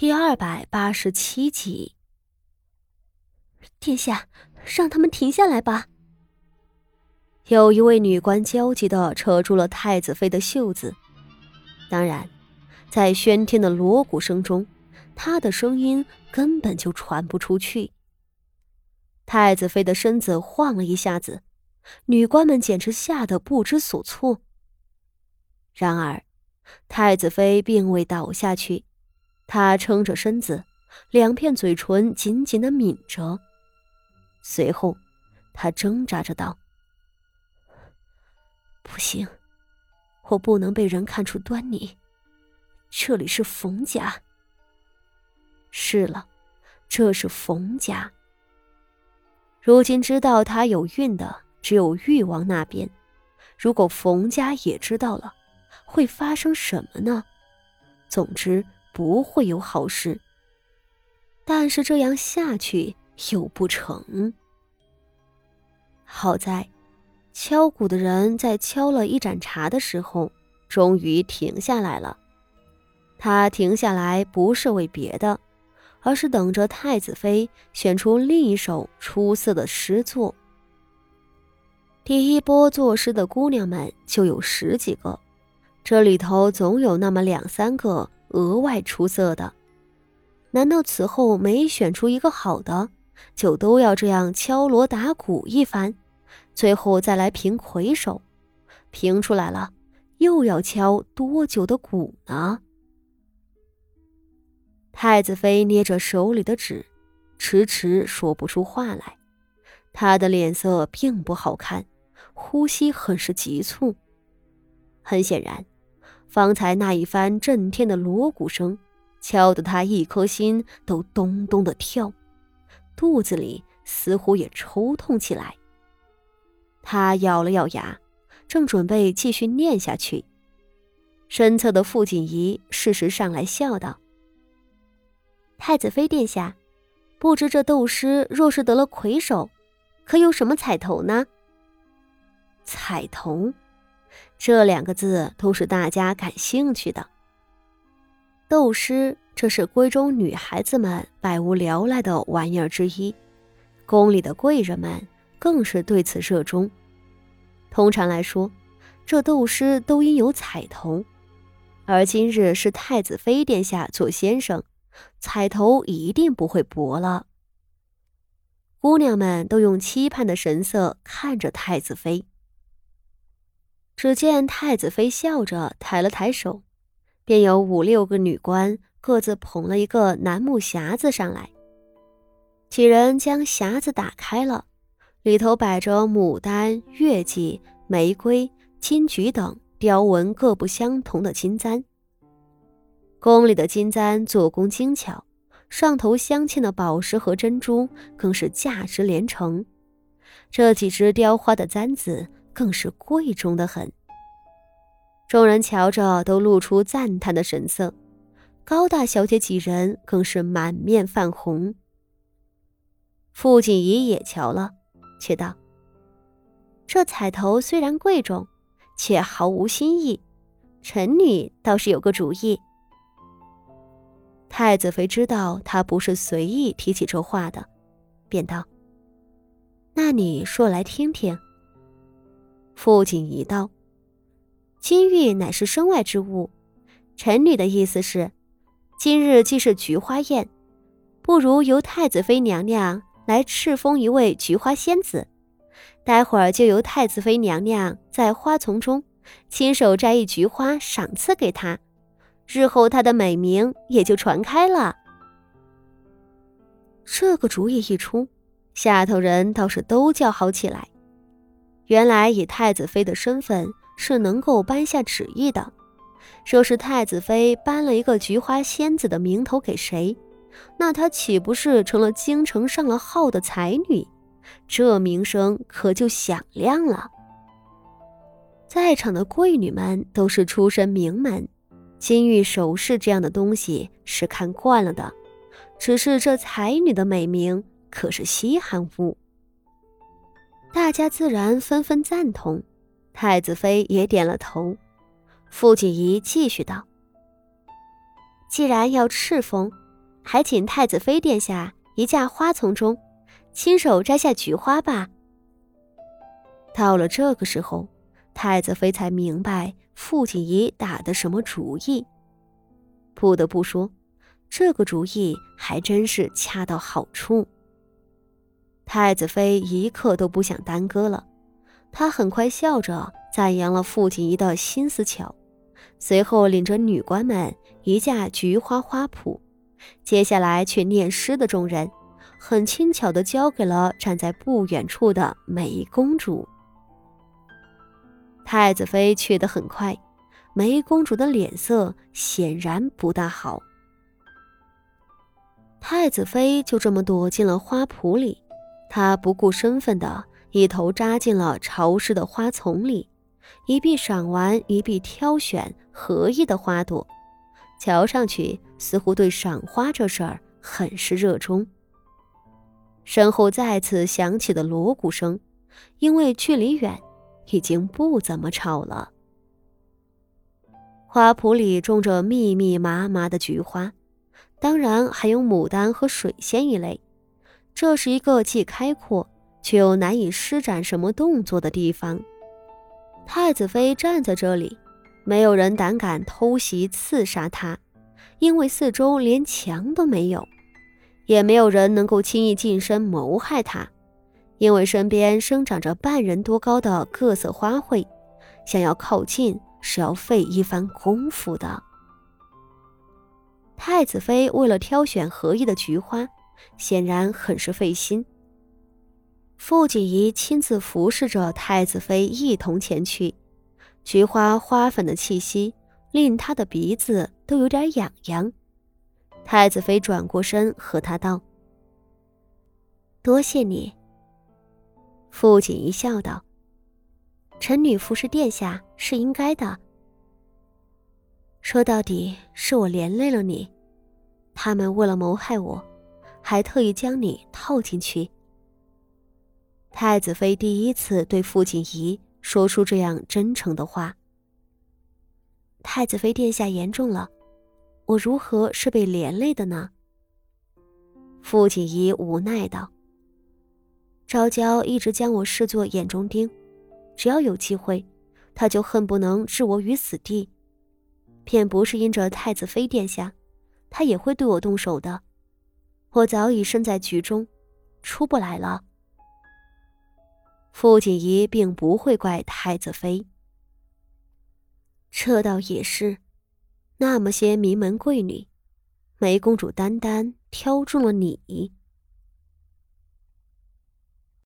第二百八十七集。殿下，让他们停下来吧。有一位女官焦急的扯住了太子妃的袖子。当然，在喧天的锣鼓声中，她的声音根本就传不出去。太子妃的身子晃了一下子，女官们简直吓得不知所措。然而，太子妃并未倒下去，他撑着身子，两片嘴唇紧紧的抿着。随后，他挣扎着道：“不行，我不能被人看出端倪。这里是冯家。是了，这是冯家。如今知道她有孕的只有誉王那边，如果冯家也知道了。”会发生什么呢？总之不会有好事。但是这样下去又不成。好在，敲鼓的人在敲了一盏茶的时候，终于停下来了。他停下来不是为别的，而是等着太子妃选出另一首出色的诗作。第一波作诗的姑娘们就有十几个。这里头总有那么两三个额外出色的，难道此后没选出一个好的，就都要这样敲锣打鼓一番，最后再来评魁首？评出来了，又要敲多久的鼓呢？太子妃捏着手里的纸，迟迟说不出话来，她的脸色并不好看，呼吸很是急促，很显然。方才那一番震天的锣鼓声，敲得他一颗心都咚咚的跳，肚子里似乎也抽痛起来。他咬了咬牙，正准备继续念下去，身侧的傅锦仪适时上来笑道：“太子妃殿下，不知这斗诗若是得了魁首，可有什么彩头呢？”彩头。这两个字都是大家感兴趣的。斗诗，这是闺中女孩子们百无聊赖的玩意儿之一，宫里的贵人们更是对此热衷。通常来说，这斗诗都应有彩头，而今日是太子妃殿下做先生，彩头一定不会薄了。姑娘们都用期盼的神色看着太子妃。只见太子妃笑着抬了抬手，便有五六个女官各自捧了一个楠木匣子上来。几人将匣子打开了，里头摆着牡丹、月季、玫瑰、金菊等雕纹各不相同的金簪。宫里的金簪做工精巧，上头镶嵌的宝石和珍珠更是价值连城。这几只雕花的簪子。更是贵重的很。众人瞧着都露出赞叹的神色，高大小姐几人更是满面泛红。傅锦仪也瞧了，却道：“这彩头虽然贵重，却毫无新意。臣女倒是有个主意。”太子妃知道他不是随意提起这话的，便道：“那你说来听听。”傅锦仪道：“金玉乃是身外之物，臣女的意思是，今日既是菊花宴，不如由太子妃娘娘来敕封一位菊花仙子，待会儿就由太子妃娘娘在花丛中亲手摘一菊花赏赐给她，日后她的美名也就传开了。”这个主意一出，下头人倒是都叫好起来。原来以太子妃的身份是能够颁下旨意的。若是太子妃颁了一个菊花仙子的名头给谁，那她岂不是成了京城上了号的才女？这名声可就响亮了。在场的贵女们都是出身名门，金玉首饰这样的东西是看惯了的，只是这才女的美名可是稀罕物。大家自然纷纷赞同，太子妃也点了头。傅锦仪继续道：“既然要敕封，还请太子妃殿下移驾花丛中，亲手摘下菊花吧。到了这个时候，太子妃才明白傅锦仪打的什么主意。不得不说，这个主意还真是恰到好处。太子妃一刻都不想耽搁了，她很快笑着赞扬了傅锦仪的心思巧，随后领着女官们移驾菊花花圃，接下来去念诗的众人，很轻巧地交给了站在不远处的梅公主。太子妃去得很快，梅公主的脸色显然不大好。太子妃就这么躲进了花圃里，他不顾身份的一头扎进了潮湿的花丛里，一臂赏玩，一臂挑选合意的花朵，瞧上去似乎对赏花这事儿很是热衷。身后再次响起的锣鼓声，因为距离远。已经不怎么吵了。花圃里种着密密麻麻的菊花，当然还有牡丹和水仙一类。这是一个既开阔却又难以施展什么动作的地方。太子妃站在这里，没有人胆敢偷袭刺杀她，因为四周连墙都没有，也没有人能够轻易近身谋害她。因为身边生长着半人多高的各色花卉，想要靠近是要费一番功夫的。太子妃为了挑选合意的菊花，显然很是费心。傅锦仪亲自服侍着太子妃一同前去，菊花花粉的气息令他的鼻子都有点痒痒。太子妃转过身和他道：“多谢你。”傅锦仪笑道：“臣女服侍殿下是应该的。说到底是我连累了你，他们为了谋害我，还特意将你套进去。”太子妃第一次对傅锦仪说出这样真诚的话。太子妃殿下言重了，我如何是被连累的呢？傅锦仪无奈道。昭娇一直将我视作眼中钉，只要有机会，他就恨不能置我于死地。便不是因着太子妃殿下，他也会对我动手的。我早已身在局中，出不来了。傅锦仪并不会怪太子妃，这倒也是。那么些名门贵女，梅公主单单挑中了你。